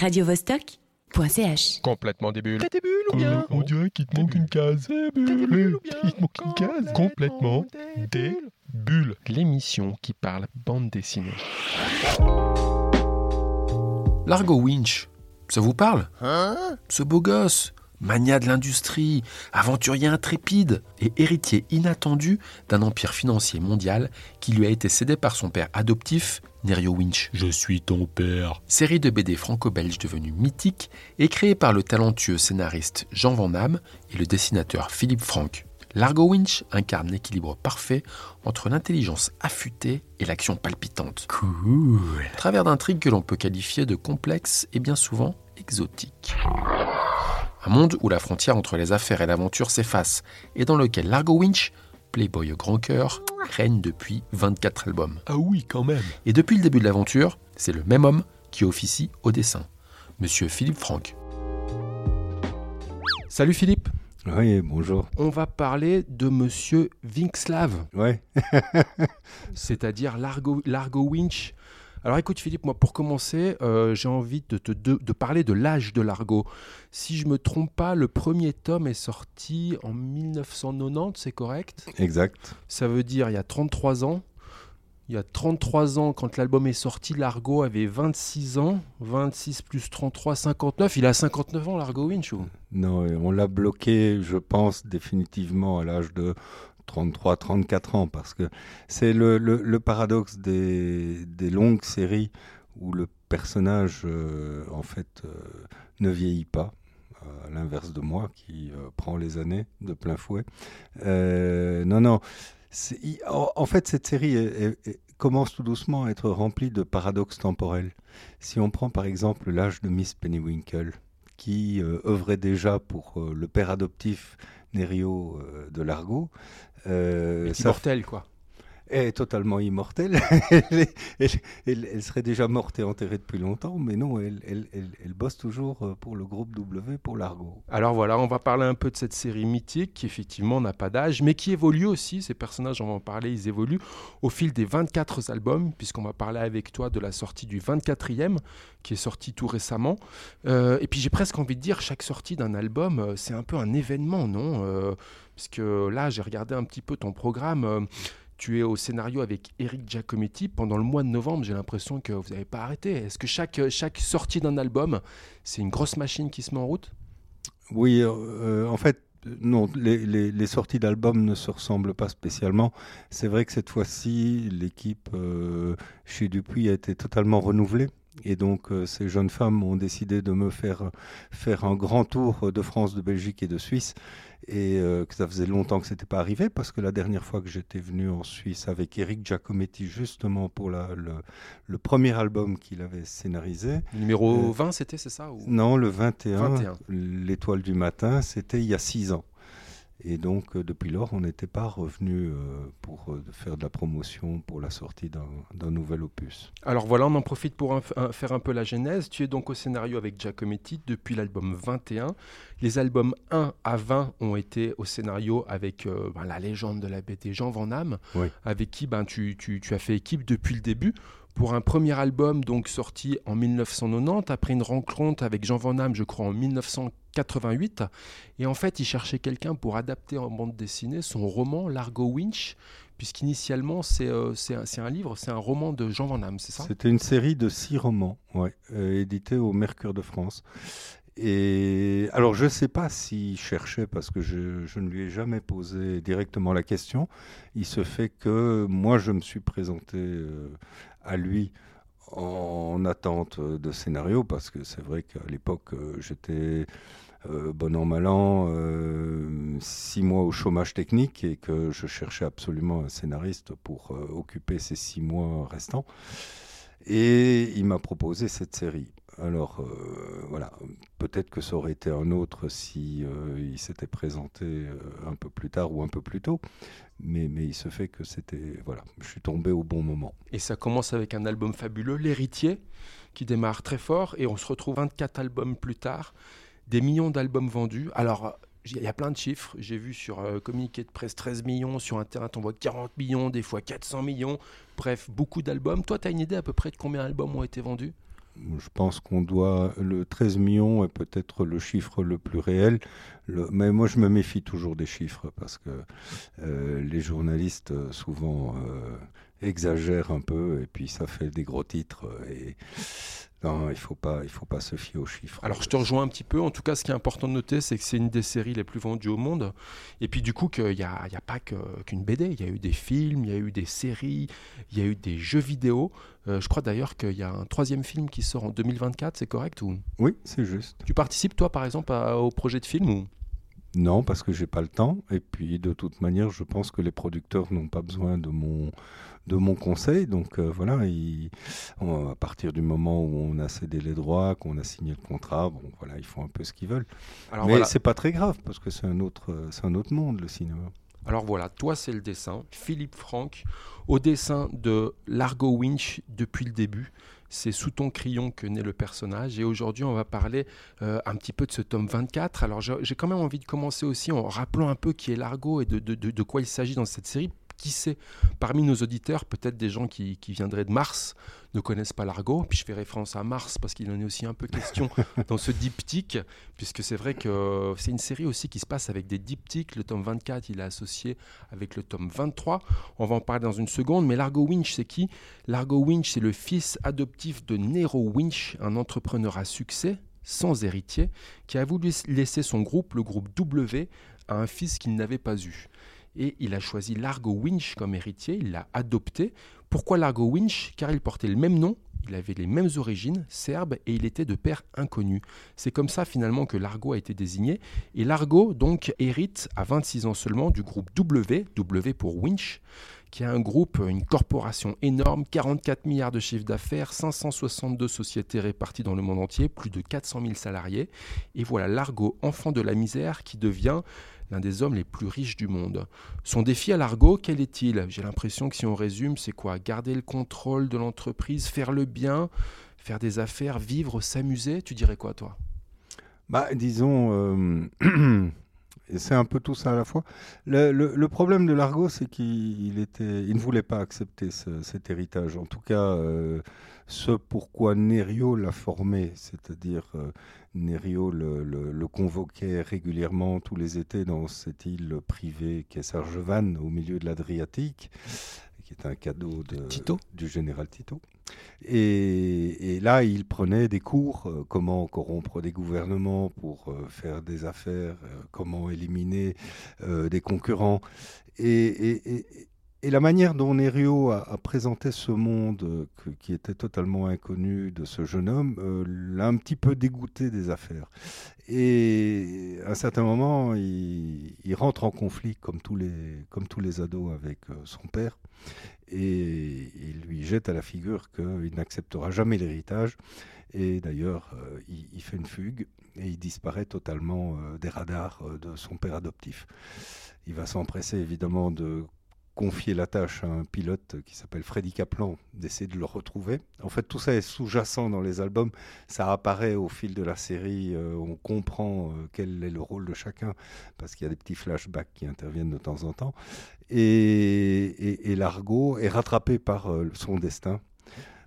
radiovostok.ch. Complètement des bulles. T'as des bulles ou bien On dirait qu'il te manque une case. Des bulles ou bien Il te manque une case. Complètement des des bulles. L'émission qui parle bande dessinée. Largo Winch, ça vous parle? Hein? Ce beau gosse, mania de l'industrie, aventurier intrépide et héritier inattendu d'un empire financier mondial qui lui a été cédé par son père adoptif, Nerio Winch. Je suis ton père. Série de BD franco-belge devenue mythique et créée par le talentueux scénariste Jean Van Damme et le dessinateur Philippe Franck. Largo Winch incarne l'équilibre parfait entre l'intelligence affûtée et l'action palpitante. Cool. À travers d'intrigues que l'on peut qualifier de complexes et bien souvent exotiques. Un monde où la frontière entre les affaires et l'aventure s'efface et dans lequel Largo Winch, playboy au grand cœur, règne depuis 24 albums. Ah oui, quand même. Et depuis le début de l'aventure, c'est le même homme qui officie au dessin, Monsieur Philippe Franck. Salut Philippe. Oui, bonjour. On va parler de Monsieur Vinkslav, Ouais, c'est-à-dire Largo, Largo Winch. Alors écoute Philippe, moi pour commencer, euh, j'ai envie de, te de, de parler de l'âge de Largo. Si je me trompe pas, le premier tome est sorti en 1990, c'est correct? Exact. Ça veut dire il y a 33 ans. Il y a 33 ans, quand l'album est sorti, Largo avait 26 ans. 26 plus 33, 59. Il a 59 ans, Largo Winch. ou Non, on l'a bloqué, je pense, définitivement à l'âge de 33, 34 ans, parce que c'est le, le- paradoxe des, des longues séries où le personnage, euh, en fait, euh, ne vieillit pas. À l'inverse de moi, qui euh, prend les années de plein fouet. Non, non. en, fait, cette série commence tout doucement à être remplie de paradoxes temporels. Si on prend par exemple l'âge de Miss Pennywinkle, qui œuvrait déjà pour le père adoptif Nerio de Largo, euh, ça immortel, quoi. Est totalement immortelle. elle, serait déjà morte et enterrée depuis longtemps, mais non, elle, bosse toujours euh, pour le groupe W, pour Largo. Alors voilà, on va parler un peu de cette série mythique qui effectivement n'a pas d'âge, mais qui évolue aussi. Ces personnages, on va en parler, ils évoluent au fil des 24 albums, puisqu'on va parler avec toi de la sortie du 24e, qui est sorti tout récemment. Euh, et puis j'ai presque envie de dire, chaque sortie d'un album, euh, c'est un peu un événement, non Euh, Puisque là, j'ai regardé un petit peu ton programme. Tu es au scénario avec Eric Giacometti pendant le mois de novembre. J'ai l'impression que vous n'avez pas arrêté. Est-ce que chaque, chaque sortie d'un album, c'est une grosse machine qui se met en route? Oui, euh, en fait, non, les, sorties d'albums ne se ressemblent pas spécialement. C'est vrai que cette fois-ci, l'équipe euh, chez Dupuis a été totalement renouvelée. Et donc, euh, ces jeunes femmes ont décidé de me faire faire un grand tour de France, de Belgique et de Suisse. Et euh, que ça faisait longtemps que ce n'était pas arrivé, parce que la dernière fois que j'étais venu en Suisse avec Eric Giacometti, justement pour la- le, le premier album qu'il avait scénarisé, Numéro Euh, 20, c'était, c'est ça ou... non, le 21, 21. l'étoile du matin, c'était il y a six ans. Et donc, euh, depuis lors, on n'était pas revenu euh, pour euh, faire de la promotion pour la sortie d'un d'un nouvel opus. Alors voilà, on en profite pour un- un- faire un peu la genèse. Tu es donc au scénario avec Giacometti depuis l'album 21. Les albums 1 à 20 ont été au scénario avec euh, ben, la légende de la BD Jean Van Damme, Oui. avec qui ben, tu, tu- tu as fait équipe depuis le début. Pour un premier album donc sorti en 1990, après une rencontre avec Jean Van Damme, je crois en 1988. Et en fait, il cherchait quelqu'un pour adapter en bande dessinée son roman Largo Winch, puisqu'initialement c'est euh, un, livre, c'est un roman de Jean Van Damme, c'est ça? C'était une série de six romans, ouais, euh, édités au Mercure de France. Et alors, je ne sais pas s'il cherchait, parce que je, je ne lui ai jamais posé directement la question. Il se fait que moi, je me suis présenté euh, à lui en attente de scénario, parce que c'est vrai qu'à l'époque, euh, j'étais euh, bon an, mal an, euh, six mois au chômage technique et que je cherchais absolument un scénariste pour occuper ces six mois restants. Et il m'a proposé cette série. Alors euh, voilà, peut-être que ça aurait été un autre si euh, il s'était présenté euh, un peu plus tard ou un peu plus tôt, mais, il se fait que c'était voilà, je suis tombé au bon moment. Et ça commence avec un album fabuleux, L'Héritier, qui démarre très fort, et on se retrouve 24 albums plus tard, des millions d'albums vendus. Alors, il y a plein de chiffres. J'ai vu sur communiqué de presse 13 millions, sur Internet on voit 40 millions, des fois 400 millions. Bref, beaucoup d'albums. Toi, tu as une idée à peu près de combien d'albums ont été vendus? Je pense qu'on doit. Le 13 millions est peut-être le chiffre le plus réel. mais moi, je me méfie toujours des chiffres parce que euh, les journalistes, euh, souvent, euh, exagèrent un peu et puis ça fait des gros titres. Et non, il faut pas, il faut pas se fier aux chiffres. Alors je te rejoins un petit peu. En tout cas, ce qui est important de noter, c'est que c'est une des séries les plus vendues au monde. Et puis du coup, qu'il n'y a, a, pas qu'une BD. Il y a eu des films, il y a eu des séries, il y a eu des jeux vidéo. Euh, je crois d'ailleurs qu'il y a un troisième film qui sort en 2024. C'est correct ou? Oui, c'est juste. Tu participes toi, par exemple, au projet de film ou? Non, parce que j'ai pas le temps. Et puis, de toute manière, je pense que les producteurs n'ont pas besoin de mon de mon conseil. Donc euh, voilà, à partir du moment où on a cédé les droits, qu'on a signé le contrat, bon voilà, ils font un peu ce qu'ils veulent. Alors, Mais c'est pas très grave parce que c'est un autre, c'est un autre monde le cinéma. Alors voilà, toi c'est le dessin, Philippe Franck, au dessin de Largo Winch depuis le début. C'est sous ton crayon que naît le personnage. Et aujourd'hui, on va parler euh, un petit peu de ce tome 24. Alors, j'ai quand même envie de commencer aussi en rappelant un peu qui est Largo et de, de quoi il s'agit dans cette série, qui sait Parmi nos auditeurs, peut-être des gens qui, viendraient de Mars ne connaissent pas l'argot. Puis je fais référence à Mars parce qu'il en est aussi un peu question dans ce diptyque, puisque c'est vrai que c'est une série aussi qui se passe avec des diptyques. Le tome 24, il est associé avec le tome 23. On va en parler dans une seconde. Mais Largo Winch, c'est qui? Largo Winch, c'est le fils adoptif de Nero Winch, un entrepreneur à succès sans héritier, qui a voulu laisser son groupe, le groupe W, à un fils qu'il n'avait pas eu et il a choisi Largo Winch comme héritier, il l'a adopté. Pourquoi Largo Winch? Car il portait le même nom, il avait les mêmes origines, serbe, et il était de père inconnu. C'est comme ça finalement que Largo a été désigné. Et Largo donc hérite à 26 ans seulement du groupe W, W pour Winch, qui est un groupe, une corporation énorme, 44 milliards de chiffre d'affaires, 562 sociétés réparties dans le monde entier, plus de 400 000 salariés. Et voilà Largo, enfant de la misère, qui devient l'un des hommes les plus riches du monde. Son défi à Largo, quel est-il? J'ai l'impression que si on résume, c'est quoi? Garder le contrôle de l'entreprise, faire le bien, faire des affaires, vivre, s'amuser? Tu dirais quoi, toi? Bah, Disons, euh, c'est un peu tout ça à la fois. Le, problème de Largo, c'est qu'il était, il ne voulait pas accepter cet héritage. En tout cas, euh, ce pourquoi Nerio l'a formé, c'est-à-dire euh, Nerio le, convoquait régulièrement tous les étés dans cette île privée qu'est Sargevan, au milieu de l'Adriatique, qui est un cadeau de, du général Tito. Et, là, il prenait des cours, euh, comment corrompre des gouvernements pour euh, faire des affaires, comment éliminer des concurrents. et, la manière dont Nerio a, présenté ce monde euh, qui était totalement inconnu de ce jeune homme euh, l'a un petit peu dégoûté des affaires. Et à un certain moment, il, rentre en conflit, comme tous les, comme tous les ados, avec euh, son père. Et il lui jette à la figure qu'il n'acceptera jamais l'héritage. Et d'ailleurs, il, il, fait une fugue et il disparaît totalement des radars de son père adoptif. Il va s'empresser évidemment de confier la tâche à un pilote qui s'appelle Freddy Kaplan d'essayer de le retrouver. En fait, tout ça est sous-jacent dans les albums. Ça apparaît au fil de la série. Euh, on comprend euh, quel est le rôle de chacun parce qu'il y a des petits flashbacks qui interviennent de temps en temps. Et, Largo est rattrapé par euh, son destin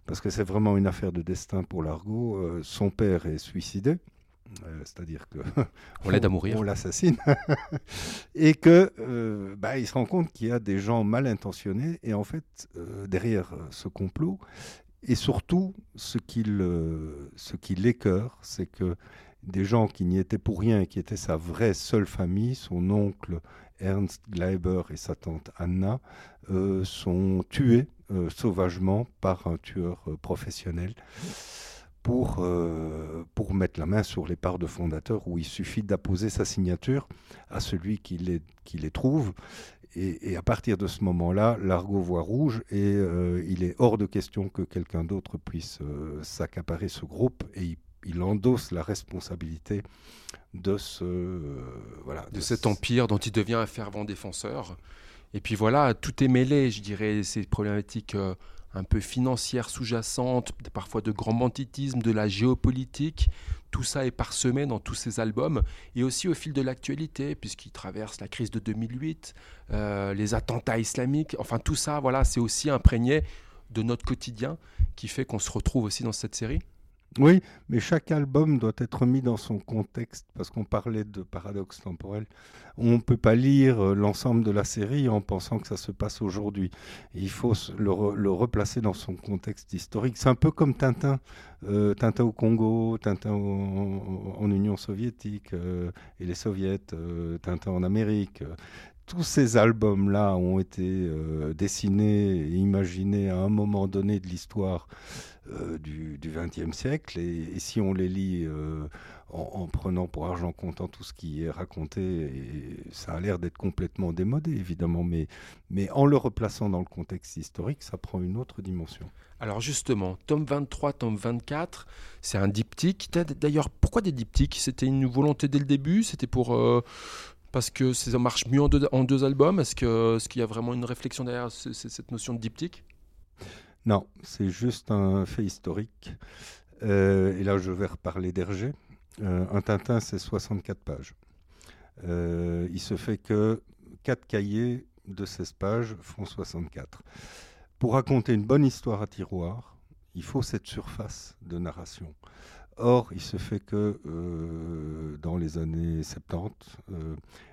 parce que c'est vraiment une affaire de destin pour Largo. son père est suicidé. Euh, c'est-à-dire que on l'aide à mourir, on l'assassine, et que euh, bah, il se rend compte qu'il y a des gens mal intentionnés et en fait euh, derrière ce complot et surtout ce qu'il ce qui l'écœure, c'est que des gens qui n'y étaient pour rien et qui étaient sa vraie seule famille, son oncle Ernst Gleiber et sa tante Anna, sont tués sauvagement par un tueur professionnel pour, euh, pour mettre la main sur les parts de fondateur où il suffit d'apposer sa signature à celui qui les, qui les trouve. Et, à partir de ce moment-là, l'argot voit rouge et euh, il est hors de question que quelqu'un d'autre puisse euh, s'accaparer ce groupe et il, endosse la responsabilité de ce voilà de, cet empire dont il devient un fervent défenseur. Et puis voilà, tout est mêlé, je dirais, ces problématiques un peu financière sous-jacente, parfois de grand banditisme, de la géopolitique. Tout ça est parsemé dans tous ces albums et aussi au fil de l'actualité, puisqu'il traverse la crise de 2008, euh, les attentats islamiques. Enfin, tout ça, voilà, c'est aussi imprégné de notre quotidien qui fait qu'on se retrouve aussi dans cette série. Oui, mais chaque album doit être mis dans son contexte, parce qu'on parlait de paradoxe temporel. On ne peut pas lire euh, l'ensemble de la série en pensant que ça se passe aujourd'hui. Il faut le, replacer dans son contexte historique. C'est un peu comme Tintin. Euh, Tintin au Congo, Tintin en Union soviétique euh, et les soviets, Tintin en Amérique tous ces albums-là ont été dessinés et imaginés à un moment donné de l'histoire euh, du XXe siècle. Et, si on les lit euh, en, prenant pour argent comptant tout ce qui est raconté, ça a l'air d'être complètement démodé, évidemment, mais, mais en le replaçant dans le contexte historique, ça prend une autre dimension. Alors justement, tome 23, tome 24, c'est un diptyque. D'ailleurs, pourquoi des diptyques? C'était une volonté dès le début? C'était pour... Parce que ça marche mieux en deux, en deux albums? Est-ce qu'il y a vraiment une réflexion derrière cette notion de diptyque? Non, c'est juste un fait historique. Euh, et là, je vais reparler d'Hergé. Euh, un Tintin, c'est 64 pages. Euh, il se fait que 4 cahiers de 16 pages font 64. Pour raconter une bonne histoire à tiroir, il faut cette surface de narration. Or, il se fait que dans les années 70,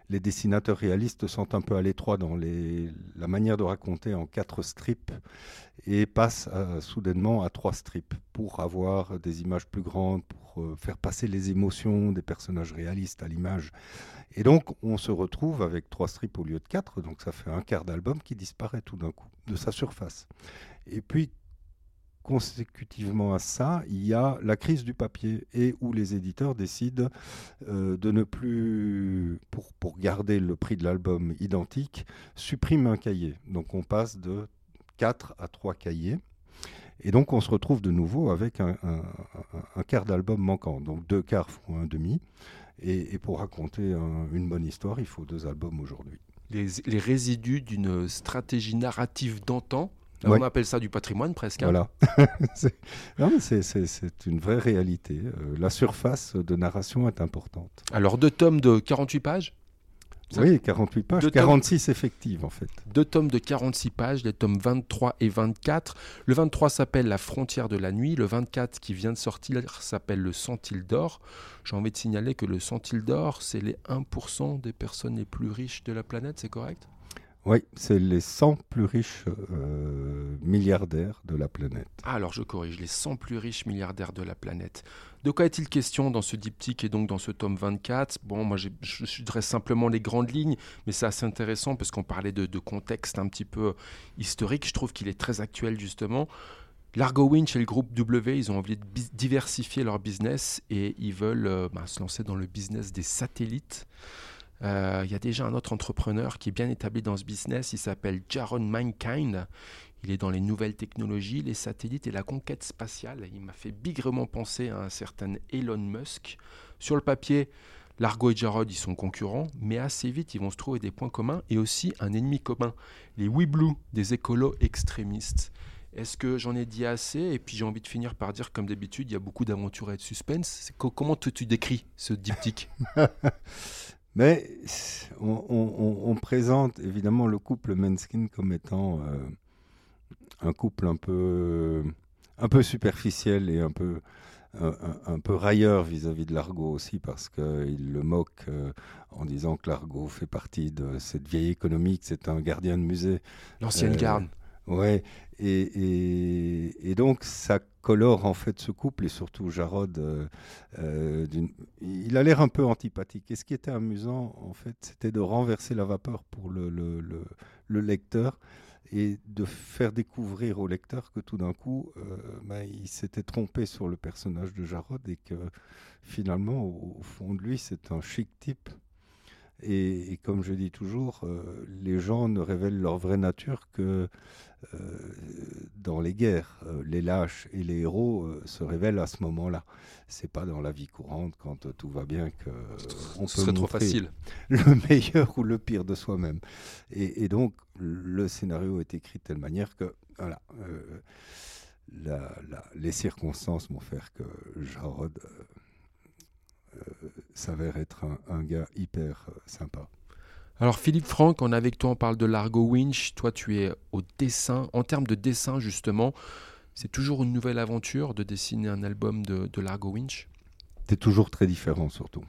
les dessinateurs réalistes sont un peu à l'étroit dans la manière de raconter en quatre strips et passent soudainement à trois strips pour avoir des images plus grandes, pour euh, faire passer les émotions des personnages réalistes à l'image. Et donc, on se retrouve avec trois strips au lieu de quatre, donc ça fait un quart d'album qui disparaît tout d'un coup de sa surface. Et puis, consécutivement à ça, il y a la crise du papier et où les éditeurs décident euh, de ne plus, pour, pour garder le prix de l'album identique, supprimer un cahier. Donc on passe de 4 à 3 cahiers. Et donc on se retrouve de nouveau avec un, quart d'album manquant. Donc deux quarts font un demi. Et, pour raconter une bonne histoire, il faut deux albums aujourd'hui. Les résidus d'une stratégie narrative d'antan on appelle ça du patrimoine presque. Hein. Voilà. c'est une vraie réalité. Euh, la surface de narration est importante. Alors, deux tomes de 48 pages? Oui, 48 pages, 46 effectives en fait. Deux tomes de 46 pages, les tomes 23 et 24. Le 23 s'appelle La frontière de la nuit. Le 24 qui vient de sortir s'appelle Le centile d'or. J'ai envie de signaler que le centile d'or, c'est les 1% des personnes les plus riches de la planète, c'est correct? Oui, c'est les 100 plus riches euh, milliardaires de la planète. Ah, alors je corrige, les 100 plus riches milliardaires de la planète. De quoi est-il question dans ce diptyque et donc dans ce tome 24 Bon, moi je, je, dresse simplement les grandes lignes, mais c'est assez intéressant parce qu'on parlait de, contexte un petit peu historique. Je trouve qu'il est très actuel justement. Largo Winch et le groupe W, ils ont envie de diversifier leur business et ils veulent euh, bah, se lancer dans le business des satellites. Euh, il y a déjà un autre entrepreneur qui est bien établi dans ce business, il s'appelle Jaron Mankind. Il est dans les nouvelles technologies, les satellites et la conquête spatiale. Il m'a fait bigrement penser à un certain Elon Musk. Sur le papier, Largo et Jarod, ils sont concurrents, mais assez vite, ils vont se trouver des points communs et aussi un ennemi commun, les Weeblue, des écolos extrémistes. Est-ce que j'en ai dit assez? Et puis j'ai envie de finir par dire, comme d'habitude, il y a beaucoup d'aventures et de suspense. Comment tu décris ce diptyque? Mais on, présente évidemment le couple Menskin comme étant euh, un couple un peu, un peu superficiel et un peu, un, peu railleur vis-à-vis de l'argot aussi parce qu'il le moque euh, en disant que l'argot fait partie de cette vieille économie, que c'est un gardien de musée. L'ancienne euh, garde. Ouais, et, donc ça colore en fait ce couple et surtout Jarod. Euh, euh, il a l'air un peu antipathique. Et ce qui était amusant en fait, c'était de renverser la vapeur pour le, le, le, lecteur et de faire découvrir au lecteur que tout d'un coup, euh, bah, il s'était trompé sur le personnage de Jarod et que finalement, au fond de lui, c'est un chic type et, comme je dis toujours, euh, les gens ne révèlent leur vraie nature que euh, dans les guerres. Euh, les lâches et les héros se révèlent à ce moment-là. C'est pas dans la vie courante quand tout va bien que on Ce peut trop facile. le meilleur ou le pire de soi-même. Et, donc le scénario est écrit de telle manière que voilà. les circonstances vont faire que Jarod s'avère être un, gars hyper euh, sympa. Alors Philippe Franck, on est avec toi, on parle de Largo Winch. Toi, tu es au dessin. En termes de dessin, justement, C'est toujours une nouvelle aventure de dessiner un album de, de Largo Winch? C'est toujours très différent surtout.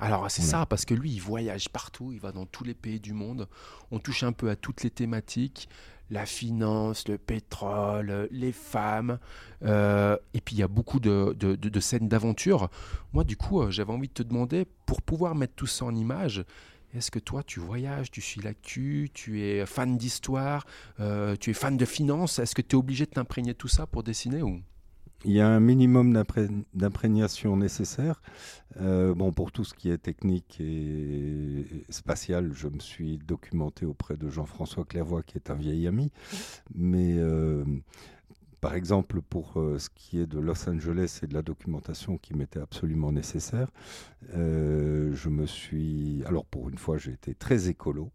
Alors c'est ça, parce que lui, il voyage partout, il va dans tous les pays du monde. On touche un peu à toutes les thématiques, la finance, le pétrole, les femmes. Euh, et puis il y a beaucoup de, de scènes d'aventure. Moi, du coup, euh, j'avais envie de te demander, pour pouvoir mettre tout ça en image, est-ce que toi, tu voyages, tu suis l'actu, tu es fan d'histoire, euh, tu es fan de finance Est-ce que tu es obligé de t'imprégner tout ça pour dessiner ou? Il y a un minimum d'imprégnation nécessaire. Euh, bon, pour tout ce qui est technique et spatial, je me suis documenté auprès de Jean-François Clairvoy, qui est un vieil ami. Mais euh, par exemple, pour euh, ce qui est de Los Angeles et de la documentation qui m'était absolument nécessaire, euh, je me suis. Alors, pour une fois, j'ai été très écolo.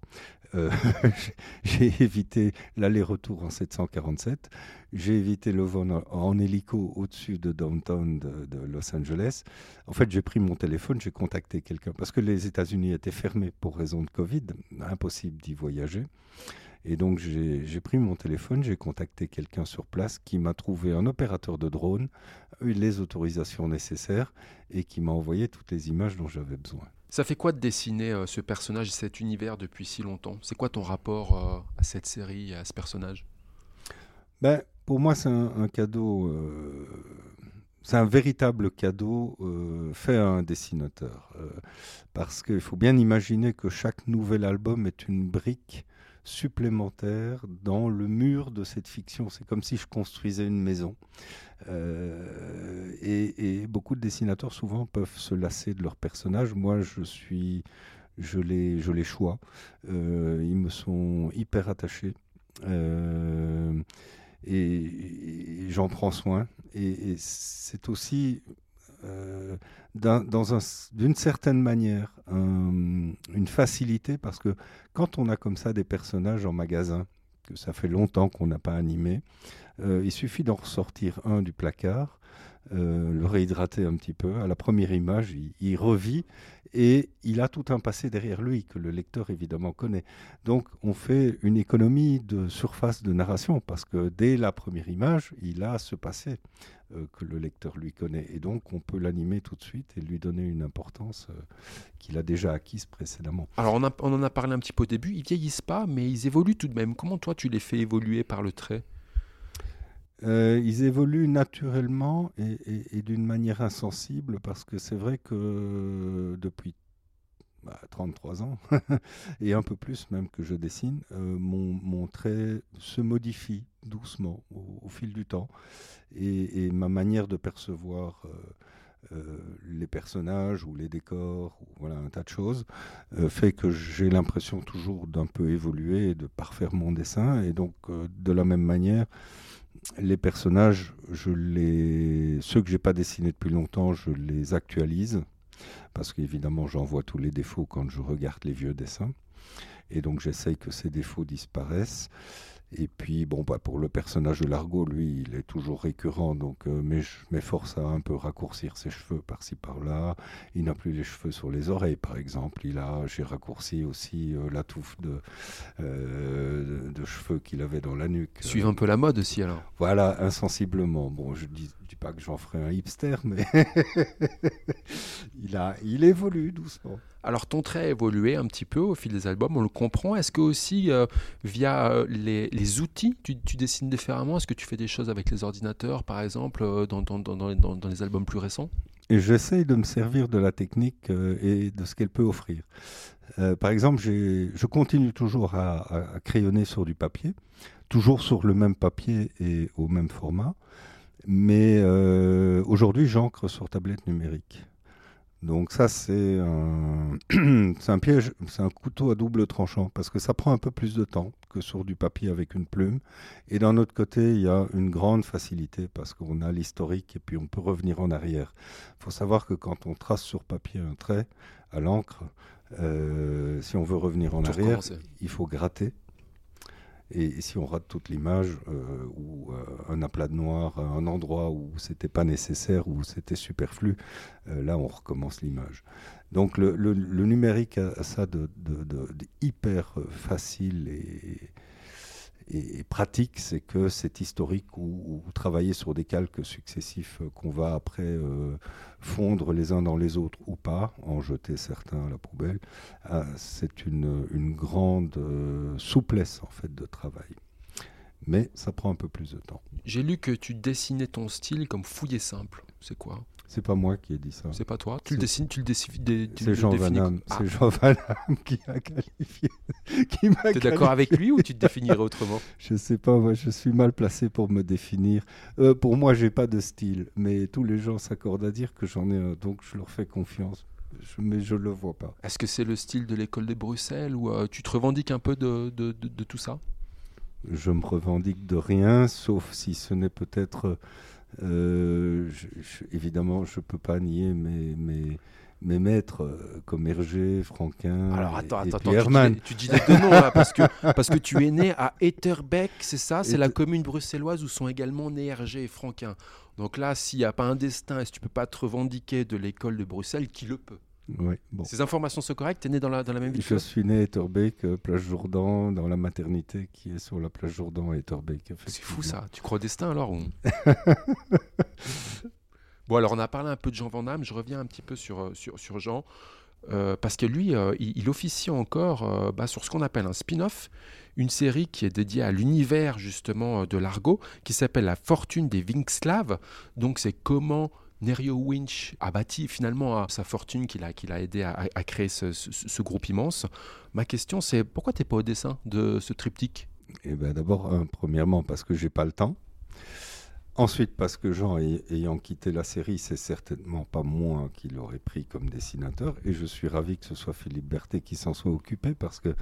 Euh, j'ai évité l'aller-retour en 747. J'ai évité le vol en, hélico au-dessus de downtown de, de, Los Angeles. En fait, j'ai pris mon téléphone, j'ai contacté quelqu'un parce que les États-Unis étaient fermés pour raison de Covid, impossible d'y voyager. Et donc j'ai pris mon téléphone, j'ai contacté quelqu'un sur place qui m'a trouvé un opérateur de drone, eu les autorisations nécessaires et qui m'a envoyé toutes les images dont j'avais besoin. Ça fait quoi de dessiner euh, ce personnage, cet univers depuis si longtemps? C'est quoi ton rapport euh, à cette série, à ce personnage? Ben, Pour moi, c'est un, cadeau. Euh, c'est un véritable cadeau fait à un dessinateur. parce qu'il faut bien imaginer que chaque nouvel album est une brique supplémentaire dans le mur de cette fiction. C'est comme si je construisais une maison. Euh, et, beaucoup de dessinateurs souvent peuvent se lasser de leurs personnages. Moi, je suis, je les, je les. Euh, ils me sont hyper attachés. Euh, et, j'en prends soin. Et, c'est aussi d'une certaine manière une facilité parce que quand on a comme ça des personnages en magasin, que ça fait longtemps qu'on n'a pas animé, euh, il suffit d'en ressortir un du placard, euh, le réhydrater un petit peu. À la première image, il, revit et il a tout un passé derrière lui que le lecteur évidemment connaît. Donc on fait une économie de surface de narration parce que dès la première image, il a ce passé. Euh, que le lecteur lui connaît. Et donc, on peut l'animer tout de suite et lui donner une importance euh, qu'il a déjà acquise précédemment. Alors, on, en a parlé un petit peu au début. Ils vieillissent pas, mais ils évoluent tout de même. Comment toi, tu les fais évoluer par le trait? Euh, ils évoluent naturellement et, d'une manière insensible parce que c'est vrai que depuis 33 bah, ans, et un peu plus même que je dessine, mon, trait se modifie doucement au fil du temps et, ma manière de percevoir euh, euh, les personnages ou les décors, voilà un tas de choses, euh, fait que j'ai l'impression toujours d'un peu évoluer et de parfaire mon dessin. Et donc, de la même manière, les personnages, ceux que j'ai pas dessinés depuis longtemps, je les actualise parce qu'évidemment, j'en vois tous les défauts quand je regarde les vieux dessins. Et donc, j'essaye que ces défauts disparaissent. Et puis, bon, bah, pour le personnage de Largo, lui, il est toujours récurrent, donc, euh, mais je m'efforce à un peu raccourcir ses cheveux par-ci par-là. Il n'a plus les cheveux sur les oreilles, par exemple. Il a, j'ai raccourci aussi euh, la touffe euh, de, cheveux qu'il avait dans la nuque. Suivre un peu la mode aussi, alors. Voilà, insensiblement. Bon, je dis, dis pas que j'en ferai un hipster, mais il, a, il évolue doucement. Alors ton trait a évolué un petit peu au fil des albums, on le comprend. Est-ce que aussi euh, via euh, les, outils, tu, dessines différemment? Est-ce que tu fais des choses avec les ordinateurs, par exemple, euh, dans, les albums plus récents? J'essaye de me servir de la technique et de ce qu'elle peut offrir. par exemple, je continue toujours à, à, crayonner sur du papier, toujours sur le même papier et au même format, mais aujourd'hui j'encre sur tablette numérique. Donc ça, c'est un, un piège, c'est un couteau à double tranchant, parce que ça prend un peu plus de temps que sur du papier avec une plume. Et d'un autre côté, il y a une grande facilité, parce qu'on a l'historique et puis on peut revenir en arrière. Il faut savoir que quand on trace sur papier un trait à l'encre, euh, si on veut revenir en arrière, il faut gratter et, si on rate toute l'image, euh, ou euh, un aplat de noir, un endroit où c'était pas nécessaire, où c'était superflu, euh, là on recommence l'image. Donc le, numérique a, ça de, hyper facile et, et, pratique, c'est que c'est historique ou, travailler sur des calques successifs qu'on va après fondre les uns dans les autres ou pas, en jeter certains à la poubelle, c'est une, une, grande souplesse en fait de travail mais ça prend un peu plus de temps. J'ai lu que tu dessinais ton style comme fouillé simple. C'est quoi c'est pas moi qui ai dit ça. C'est pas toi. Tu le dessines, tu le dessines. C'est Jean Van C'est ah. Jean Van qui a qualifié. Tu es d'accord avec lui ou tu te définirais autrement Je sais pas. Moi, je suis mal placé pour me définir. Euh, pour moi, j'ai pas de style, mais tous les gens s'accordent à dire que j'en ai un, donc je leur fais confiance. mais je le vois pas. Est-ce que c'est le style de l'école de Bruxelles ou euh, tu te revendiques un peu de, de, de tout ça? Je me revendique de rien, sauf si ce n'est peut-être. Euh, évidemment, je ne peux pas nier mes, mes, mes maîtres euh, comme Hergé, Franquin Alors attends, et, attends, Hermann. Tu, dis, les deux noms là, parce que, parce que tu es né à Etterbeek, c'est ça? C'est la commune bruxelloise où sont également nés Hergé et Franquin. Donc là, s'il n'y a pas un destin et si tu peux pas te revendiquer de l'école de Bruxelles, qui le peut? Ces informations sont correctes Tu es né dans la, dans la même ville Je suis né à Etterbeek, euh, plage Jourdan, dans la maternité qui est sur la plage Jourdan à Etterbeek. C'est fou ça. Tu crois au destin alors Bon, alors on a parlé un peu de Jean Van Damme. Je reviens un petit peu sur, euh, sur, sur Jean. Euh, parce que lui, il, officie encore bah, sur ce qu'on appelle un spin-off, une série qui est dédiée à l'univers justement de l'argot, qui s'appelle La fortune des Vinxlav. Donc c'est comment Nerio Winch a bâti finalement sa fortune qu'il a, aidé à, créer ce, groupe immense. Ma question c'est pourquoi tu n'es pas au dessin de ce triptyque? Eh ben D'abord, premièrement, parce que j'ai pas le temps. Ensuite, parce que Jean, ayant quitté la série, c'est certainement pas moi qui l'aurait pris comme dessinateur. Et je suis ravi que ce soit Philippe Berthet qui s'en soit occupé parce que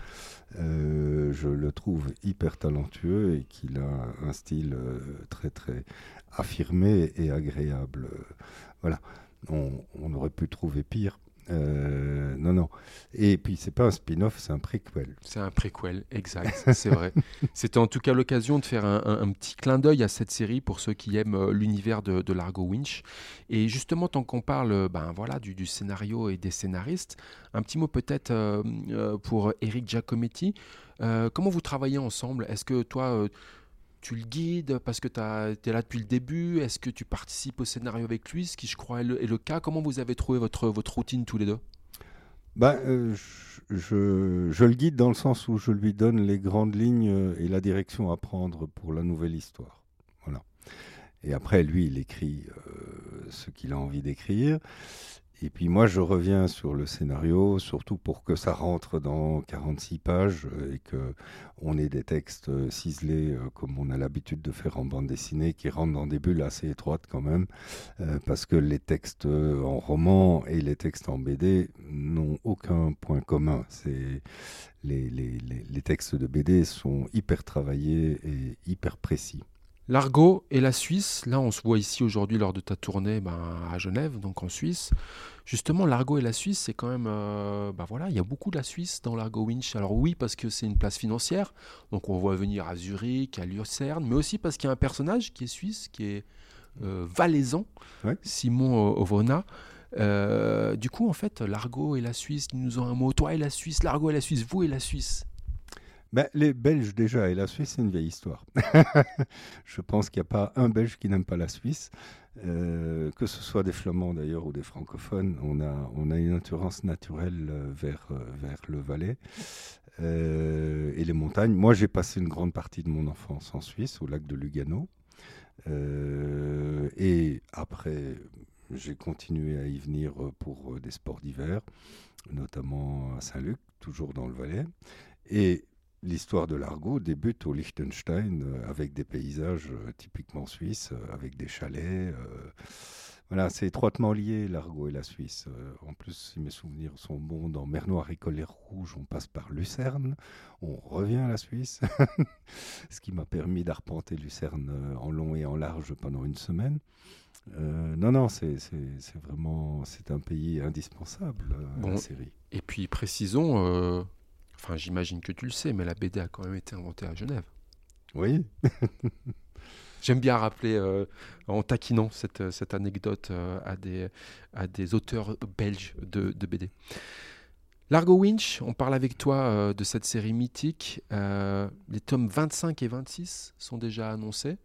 euh, je le trouve hyper talentueux et qu'il a un style euh, très très affirmé et agréable. Voilà, on aurait pu trouver pire. Euh, non, non. Et puis, c'est pas un spin-off, c'est un préquel. C'est un préquel, exact, c'est vrai. C'était en tout cas l'occasion de faire un, petit clin d'œil à cette série pour ceux qui aiment euh, l'univers de, de, Largo Winch. Et justement, tant qu'on parle euh, ben, voilà, du, scénario et des scénaristes, un petit mot peut-être pour Eric Giacometti. comment vous travaillez ensemble? Est-ce que toi tu le guides parce que tu es là depuis le début Est-ce que tu participes au scénario avec lui, ce qui je crois est le, cas Comment vous avez trouvé votre, votre routine tous les deux? Ben, je, je, le guide dans le sens où je lui donne les grandes lignes euh, et la direction à prendre pour la nouvelle histoire. Voilà. Et après, lui, il écrit euh, ce qu'il a envie d'écrire. Et puis moi, je reviens sur le scénario, surtout pour que ça rentre dans 46 pages euh, et que on ait des textes euh, ciselés euh, comme on a l'habitude de faire en bande dessinée, qui rentrent dans des bulles assez étroites quand même, parce que les textes en roman et les textes en BD n'ont aucun point commun. Les textes de BD sont hyper travaillés et hyper précis. L'argot et la Suisse, là on se voit ici aujourd'hui lors de ta tournée ben, à Genève, donc en Suisse. Justement, l'argot et la Suisse, c'est quand même... Euh, ben voilà, il y a beaucoup de la Suisse dans l'argot Winch. Alors oui, parce que c'est une place financière, donc on voit venir à Zurich, à Lucerne, mais aussi parce qu'il y a un personnage qui est suisse, qui est euh, valaisan, Simon Ovona. Euh, du coup, en fait, l'argot et la Suisse, nous ont un mot. Toi et la Suisse, l'argot et la Suisse, vous et la Suisse. Ben, les Belges déjà et la Suisse, c'est une vieille histoire. je pense qu'il n'y a pas un Belge qui n'aime pas la Suisse. Euh, que ce soit des Flamands d'ailleurs ou des francophones, on a, une attirance naturelle euh, vers, euh, vers le Valais et les montagnes. Moi, j'ai passé une grande partie de mon enfance en Suisse, au lac de Lugano. et après, j'ai continué à y venir pour des sports d'hiver, notamment à Saint-Luc, toujours dans le Valais. Et l'histoire de l'argot débute au Liechtenstein euh, avec des paysages euh, typiquement suisses, euh, avec des chalets. voilà, c'est étroitement lié l'argot et la Suisse. en plus, si mes souvenirs sont bons, dans Mer Noire et Colère Rouge, on passe par Lucerne, on revient à la Suisse, ce qui m'a permis d'arpenter Lucerne en long et en large pendant une semaine. non, non, c'est vraiment c'est un pays indispensable à la série. Et puis précisons, Enfin, j'imagine que tu le sais, mais la BD a quand même été inventée à Genève. Oui. J'aime bien rappeler, euh, en taquinant cette, cette anecdote euh, à, des, à des auteurs belges de, de BD. Largo Winch, on parle avec toi euh, de cette série mythique. Euh, les tomes 25 et 26 sont déjà annoncés.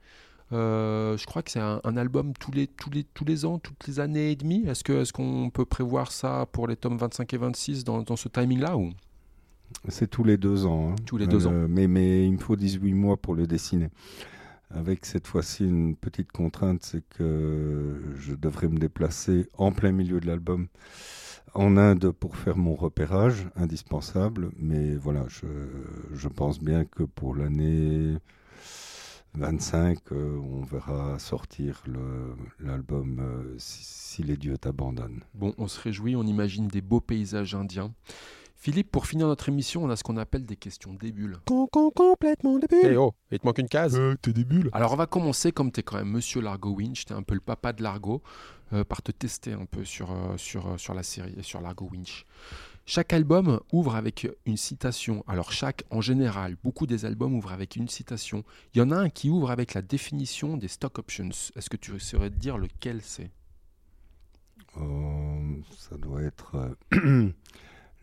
Euh, je crois que c'est un, album tous les, tous, les, tous les ans, toutes les années et demie. Est-ce qu'on est qu'on peut prévoir ça pour les tomes 25 et 26 dans, dans ce timing-là ou? C'est tous les deux ans. Hein. Tous les deux ans. Mais, mais il me faut 18 mois pour le dessiner. Avec cette fois-ci une petite contrainte, c'est que je devrais me déplacer en plein milieu de l'album en Inde pour faire mon repérage indispensable. Mais voilà, je, pense bien que pour l'année 25, euh, on verra sortir l'album euh, si, les dieux t'abandonnent. Bon, on se réjouit, on imagine des beaux paysages indiens. Philippe, pour finir notre émission, on a ce qu'on appelle des questions débules. complètement débules. Eh oh, il te manque une case. Euh, t'es débule. Alors on va commencer, comme t'es quand même Monsieur Largo Winch, t'es un peu le papa de Largo. Euh, par te tester un peu sur, euh, sur, euh, sur la série et sur Largo Winch. Chaque album ouvre avec une citation. Alors chaque, en général, beaucoup des albums ouvrent avec une citation. Il y en a un qui ouvre avec la définition des stock options. Est-ce que tu saurais dire lequel c'est? Ça doit être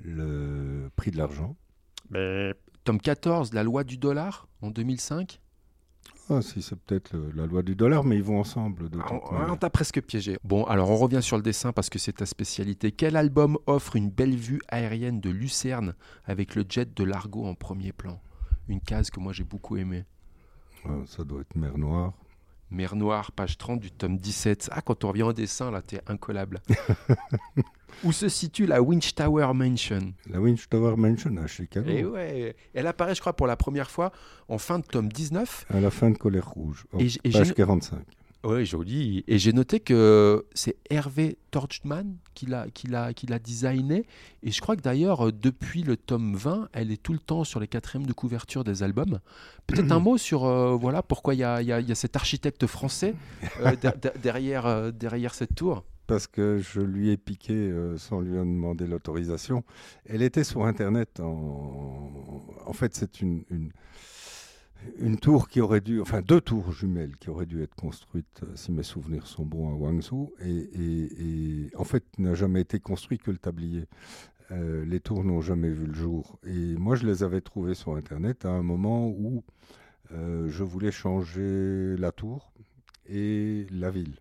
le prix de l'argent. Mais... Tome 14, la loi du dollar en 2005 ah, si, c'est peut-être la loi du dollar, mais ils vont ensemble. Ah, on t'a presque piégé. Bon, alors on revient sur le dessin parce que c'est ta spécialité. Quel album offre une belle vue aérienne de Lucerne avec le jet de Largo en premier plan? Une case que moi j'ai beaucoup aimée. Ah, ça doit être Mer Noire. Mer Noire, page 30 du tome 17. Ah, quand on revient au dessin, là, t'es incollable. où se situe la Winch Tower Mansion? La Winch Tower Mansion à Chicago. Et ouais, elle apparaît, je crois, pour la première fois en fin de tome 19. À la fin de Colère Rouge, et page 45. Oui, joli. Et j'ai noté que c'est Hervé Torchman qui l'a, qui, l'a, qui l'a designé. Et je crois que d'ailleurs, euh, depuis le tome 20, elle est tout le temps sur les quatrièmes de couverture des albums. Peut-être un mot sur euh, voilà, pourquoi il y a, y, a, y a, cet architecte français euh, derrière, derrière cette tour parce que je lui ai piqué euh, sans lui en demander l'autorisation. Elle était sur Internet. En, fait, c'est une, une, tour qui aurait dû, enfin deux tours jumelles qui auraient dû être construites, euh, si mes souvenirs sont bons, à Guangzhou. Et, en fait, n'a jamais été construit que le tablier. Euh, les tours n'ont jamais vu le jour. Et moi, je les avais trouvées sur Internet à un moment où je voulais changer la tour et la ville.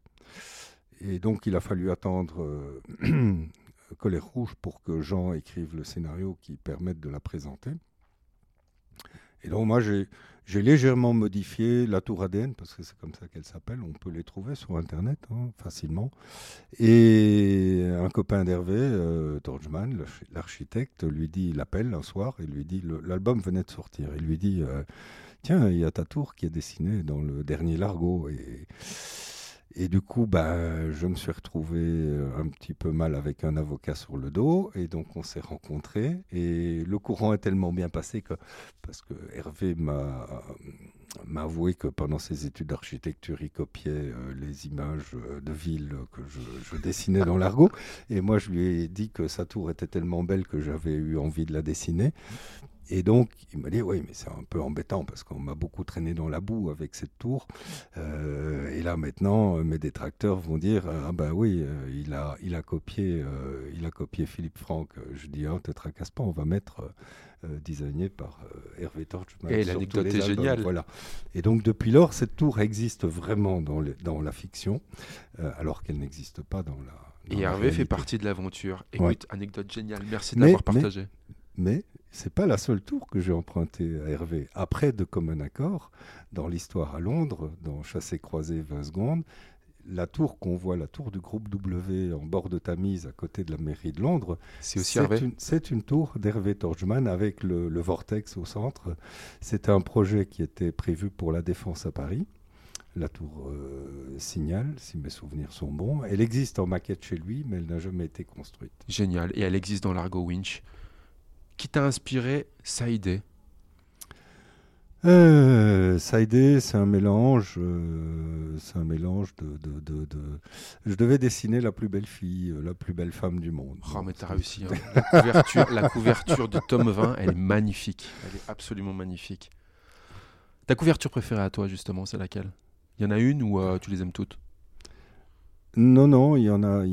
Et donc, il a fallu attendre euh, Colère Rouge pour que Jean écrive le scénario qui permette de la présenter. Et donc, moi, j'ai légèrement modifié la tour ADN, parce que c'est comme ça qu'elle s'appelle. On peut les trouver sur Internet hein, facilement. Et un copain d'Hervé, euh, Torchman, l'architecte, lui dit, il appelle un soir et lui dit l'album venait de sortir. Il lui dit euh, Tiens, il y a ta tour qui est dessinée dans le dernier Largo. Et et du coup, bah, je me suis retrouvé euh, un petit peu mal avec un avocat sur le dos. Et donc, on s'est rencontrés. Et le courant est tellement bien passé que, parce que Hervé m'a, m'a avoué que pendant ses études d'architecture, il copiait euh, les images euh, de villes que je, je dessinais dans l'argot. Et moi, je lui ai dit que sa tour était tellement belle que j'avais eu envie de la dessiner. Et donc, il m'a dit, oui, mais c'est un peu embêtant parce qu'on m'a beaucoup traîné dans la boue avec cette tour. Euh, et là, maintenant, mes détracteurs vont dire, ah ben oui, euh, il, a, il, a copié, euh, il a copié Philippe Franck. Je dis, oh, te tracasse pas, on va mettre designé par Hervé Torch. Et l'anecdote est géniale. Voilà. Et donc, depuis lors, cette tour existe vraiment dans, dans la fiction, alors qu'elle n'existe pas dans la... et Hervé fait partie de l'aventure. Écoute, anecdote géniale. Merci de l'avoir partagé. Mais c'est pas la seule tour que j'ai empruntée à Hervé. Après, de commun accord, dans l'histoire à Londres, dans Chassé croisé 20 secondes, la tour qu'on voit, la tour du groupe W en bord de Tamise à côté de la mairie de Londres, c'est aussi Une, c'est une tour d'Hervé Torchman avec le, vortex au centre. C'était un projet qui était prévu pour la défense à Paris. La tour euh, Signal, si mes souvenirs sont bons. Elle existe en maquette chez lui, mais elle n'a jamais été construite. Génial. Et elle existe dans l'Argo Winch qui t'a inspiré Saïdé euh, Saïdé, c'est un mélange, euh, c'est un mélange de, de, de, Je devais dessiner la plus belle fille, euh, la plus belle femme du monde. Oh, mais t'as réussi. Hein. La, couverture, la couverture du tome 20, elle est magnifique. Elle est absolument magnifique. Ta couverture préférée à toi, justement, c'est laquelle? Il y en a une ou euh, tu les aimes toutes? Non, non, il y en a.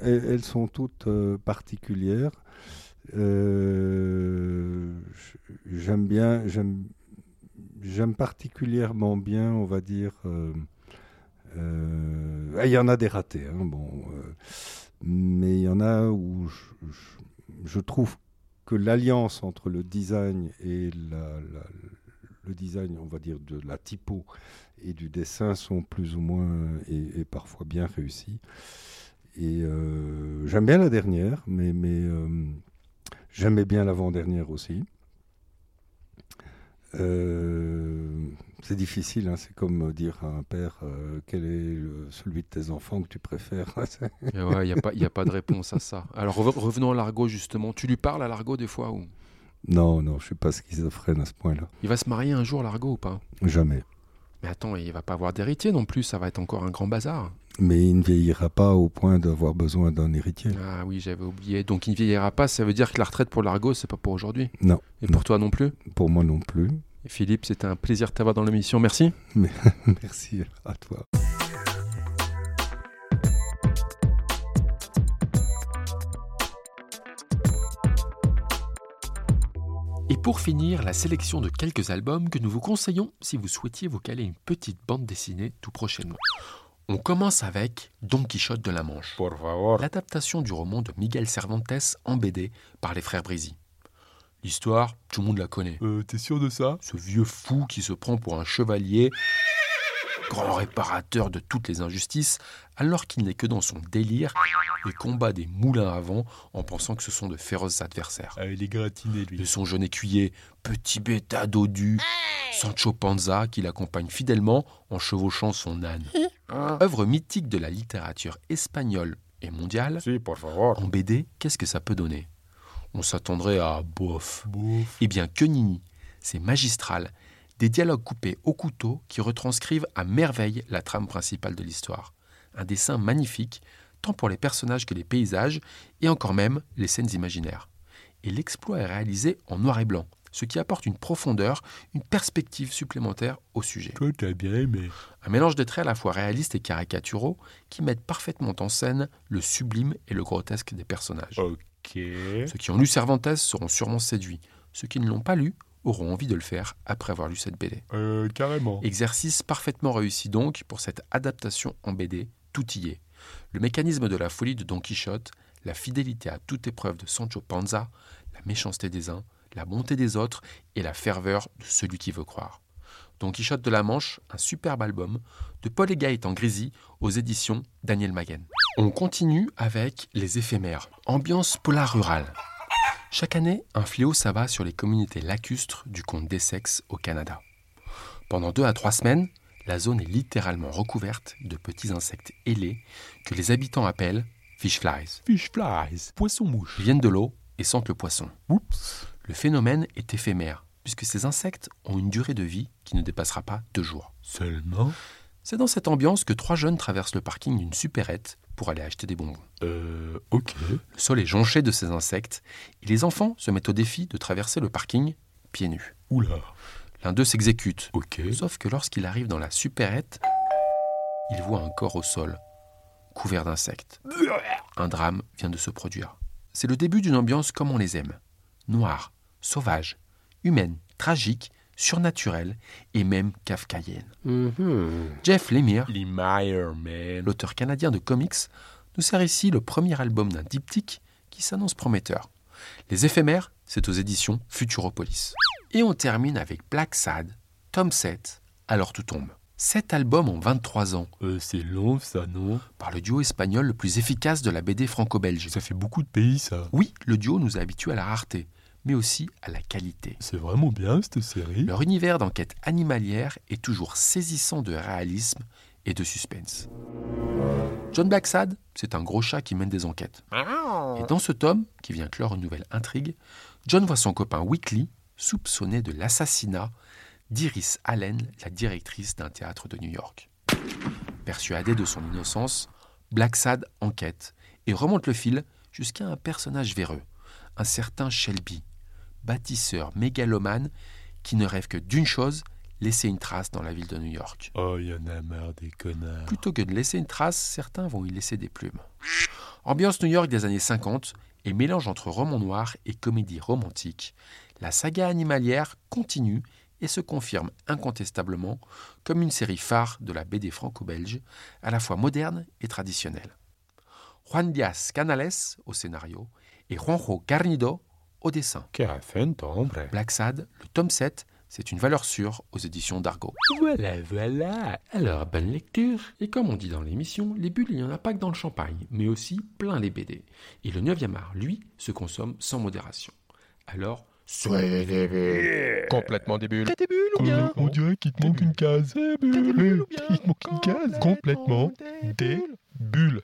elles, sont toutes particulières. Euh, j'aime bien, j'aime, particulièrement bien, on va dire. euh, euh, ah, Il y en a des ratés, hein, bon, mais il y en a où je, trouve que l'alliance entre le design et le design, on va dire, de la typo et du dessin sont plus ou moins et, parfois bien réussis. Et j'aime bien la dernière, mais, j'aimais bien l'avant-dernière aussi. Euh, c'est difficile, hein, c'est comme dire à un père euh, quel est le- celui de tes enfants que tu préfères. Ouais, il n'y a, pas- y a pas de réponse à ça. Alors rev- revenons à Largo justement. Tu lui parles à Largo des fois ou? Non, non, je suis pas schizophrène à ce point-là. Il va se marier un jour Largo ou pas? Jamais. Mais attends, il va pas avoir d'héritier non plus, ça va être encore un grand bazar. Mais il ne vieillira pas au point d'avoir besoin d'un héritier. Ah oui, j'avais oublié. Donc il ne vieillira pas, ça veut dire que la retraite pour Largo, c'est pas pour aujourd'hui. Non, Et pour toi non plus? Pour moi non plus. Philippe, c'était un plaisir de t'avoir dans l'émission. Merci. Merci à toi. Et pour finir, la sélection de quelques albums que nous vous conseillons si vous souhaitiez vous caler une petite bande dessinée tout prochainement. On commence avec Don Quichotte de la Manche, l'adaptation du roman de Miguel Cervantes en BD par les frères Brézy. L'histoire, tout le monde la connaît. Euh, T'es sûr de ça? Ce vieux fou qui se prend pour un chevalier, grand réparateur de toutes les injustices, alors qu'il n'est que dans son délire et combat des moulins à vent en pensant que ce sont de féroces adversaires. Ah, il est gratiné de lui. son jeune écuyer, petit bêta dodu, Sancho Panza, qui l'accompagne fidèlement en chevauchant son âne. Œuvre mythique de la littérature espagnole et mondiale, Si, por favor. en BD, qu'est-ce que ça peut donner? On s'attendrait à bof. Bouf. Eh bien, que nini, c'est magistral. Des dialogues coupés au couteau qui retranscrivent à merveille la trame principale de l'histoire. Un dessin magnifique, tant pour les personnages que les paysages, et encore même les scènes imaginaires. Et l'exploit est réalisé en noir et blanc, ce qui apporte une profondeur, une perspective supplémentaire au sujet. Toi, t'as bien aimé. Un mélange de traits à la fois réalistes et caricaturaux qui mettent parfaitement en scène le sublime et le grotesque des personnages. Ok. Ceux qui ont lu Cervantes seront sûrement séduits. Ceux qui ne l'ont pas lu auront envie de le faire après avoir lu cette BD. Euh, carrément. Exercice parfaitement réussi donc pour cette adaptation en BD, tout y est. Le mécanisme de la folie de Don Quichotte, la fidélité à toute épreuve de Sancho Panza, la méchanceté des uns, la bonté des autres et la ferveur de celui qui veut croire. Don Quichotte de la Manche, un superbe album de Paul et Gaëtan Grisi aux éditions Daniel Maguen. On continue avec Les éphémères, ambiance polar rurale. Chaque année, un fléau s'abat sur les communautés lacustres du comte d'Essex au Canada. Pendant deux à trois semaines, la zone est littéralement recouverte de petits insectes ailés que les habitants appellent fish flies. Fish flies. Poisson-mouche. Ils viennent de l'eau et sentent le poisson. Oups. Le phénomène est éphémère, puisque ces insectes ont une durée de vie qui ne dépassera pas deux jours. Seulement? C'est dans cette ambiance que trois jeunes traversent le parking d'une supérette pour aller acheter des bonbons. Euh, ok. Le sol est jonché de ces insectes et les enfants se mettent au défi de traverser le parking pieds nus. Oula. L'un d'eux s'exécute, Ok. sauf que lorsqu'il arrive dans la supérette, il voit un corps au sol, couvert d'insectes. Un drame vient de se produire. C'est le début d'une ambiance comme on les aime. Noire, sauvage, humaine, tragique, surnaturelle et même kafkaïenne. Jeff Lemire, l'auteur canadien de comics, nous sert ici le premier album d'un diptyque qui s'annonce prometteur. Les éphémères, c'est aux éditions Futuropolis. Et on termine avec Black Sad, tome 7, Alors tout tombe. Sept albums en 23 ans, Euh, c'est long, ça, non? Par le duo espagnol le plus efficace de la BD franco-belge. Ça fait beaucoup de pays, ça. Oui, le duo nous a habitués à la rareté, mais aussi à la qualité. C'est vraiment bien, cette série. Leur univers d'enquête animalière est toujours saisissant de réalisme et de suspense. John Blacksad, c'est un gros chat qui mène des enquêtes. Et dans ce tome, qui vient clore une nouvelle intrigue, John voit son copain Weekly soupçonné de l'assassinat d'Iris Allen, la directrice d'un théâtre de New York. Persuadé de son innocence, Blacksad enquête et remonte le fil jusqu'à un personnage véreux, un certain Shelby, bâtisseur mégalomane qui ne rêve que d'une chose, laisser une trace dans la ville de New York. Oh, y en a marre des connards. Plutôt que de laisser une trace, certains vont y laisser des plumes. Ambiance New York des années 50 Et mélange entre roman noir et comédie romantique, la saga animalière continue et se confirme incontestablement comme une série phare de la BD franco-belge, à la fois moderne et traditionnelle. Juan Diaz Canales au scénario et Juanjo Garnido au dessin. Black Sad, le tome 7, c'est une valeur sûre aux éditions d'Argo. Voilà, voilà. Alors, bonne lecture. Et comme on dit dans l'émission, les bulles, il n'y en a pas que dans le champagne, mais aussi plein les BD. Et le 9e art, lui, se consomme sans modération. Alors, soyez des bulles. Complètement des bulles. T'as des bulles ou bien On dirait qu'il te manque une case. Des bulles ou bien Il te manque une case. Complètement des bulles.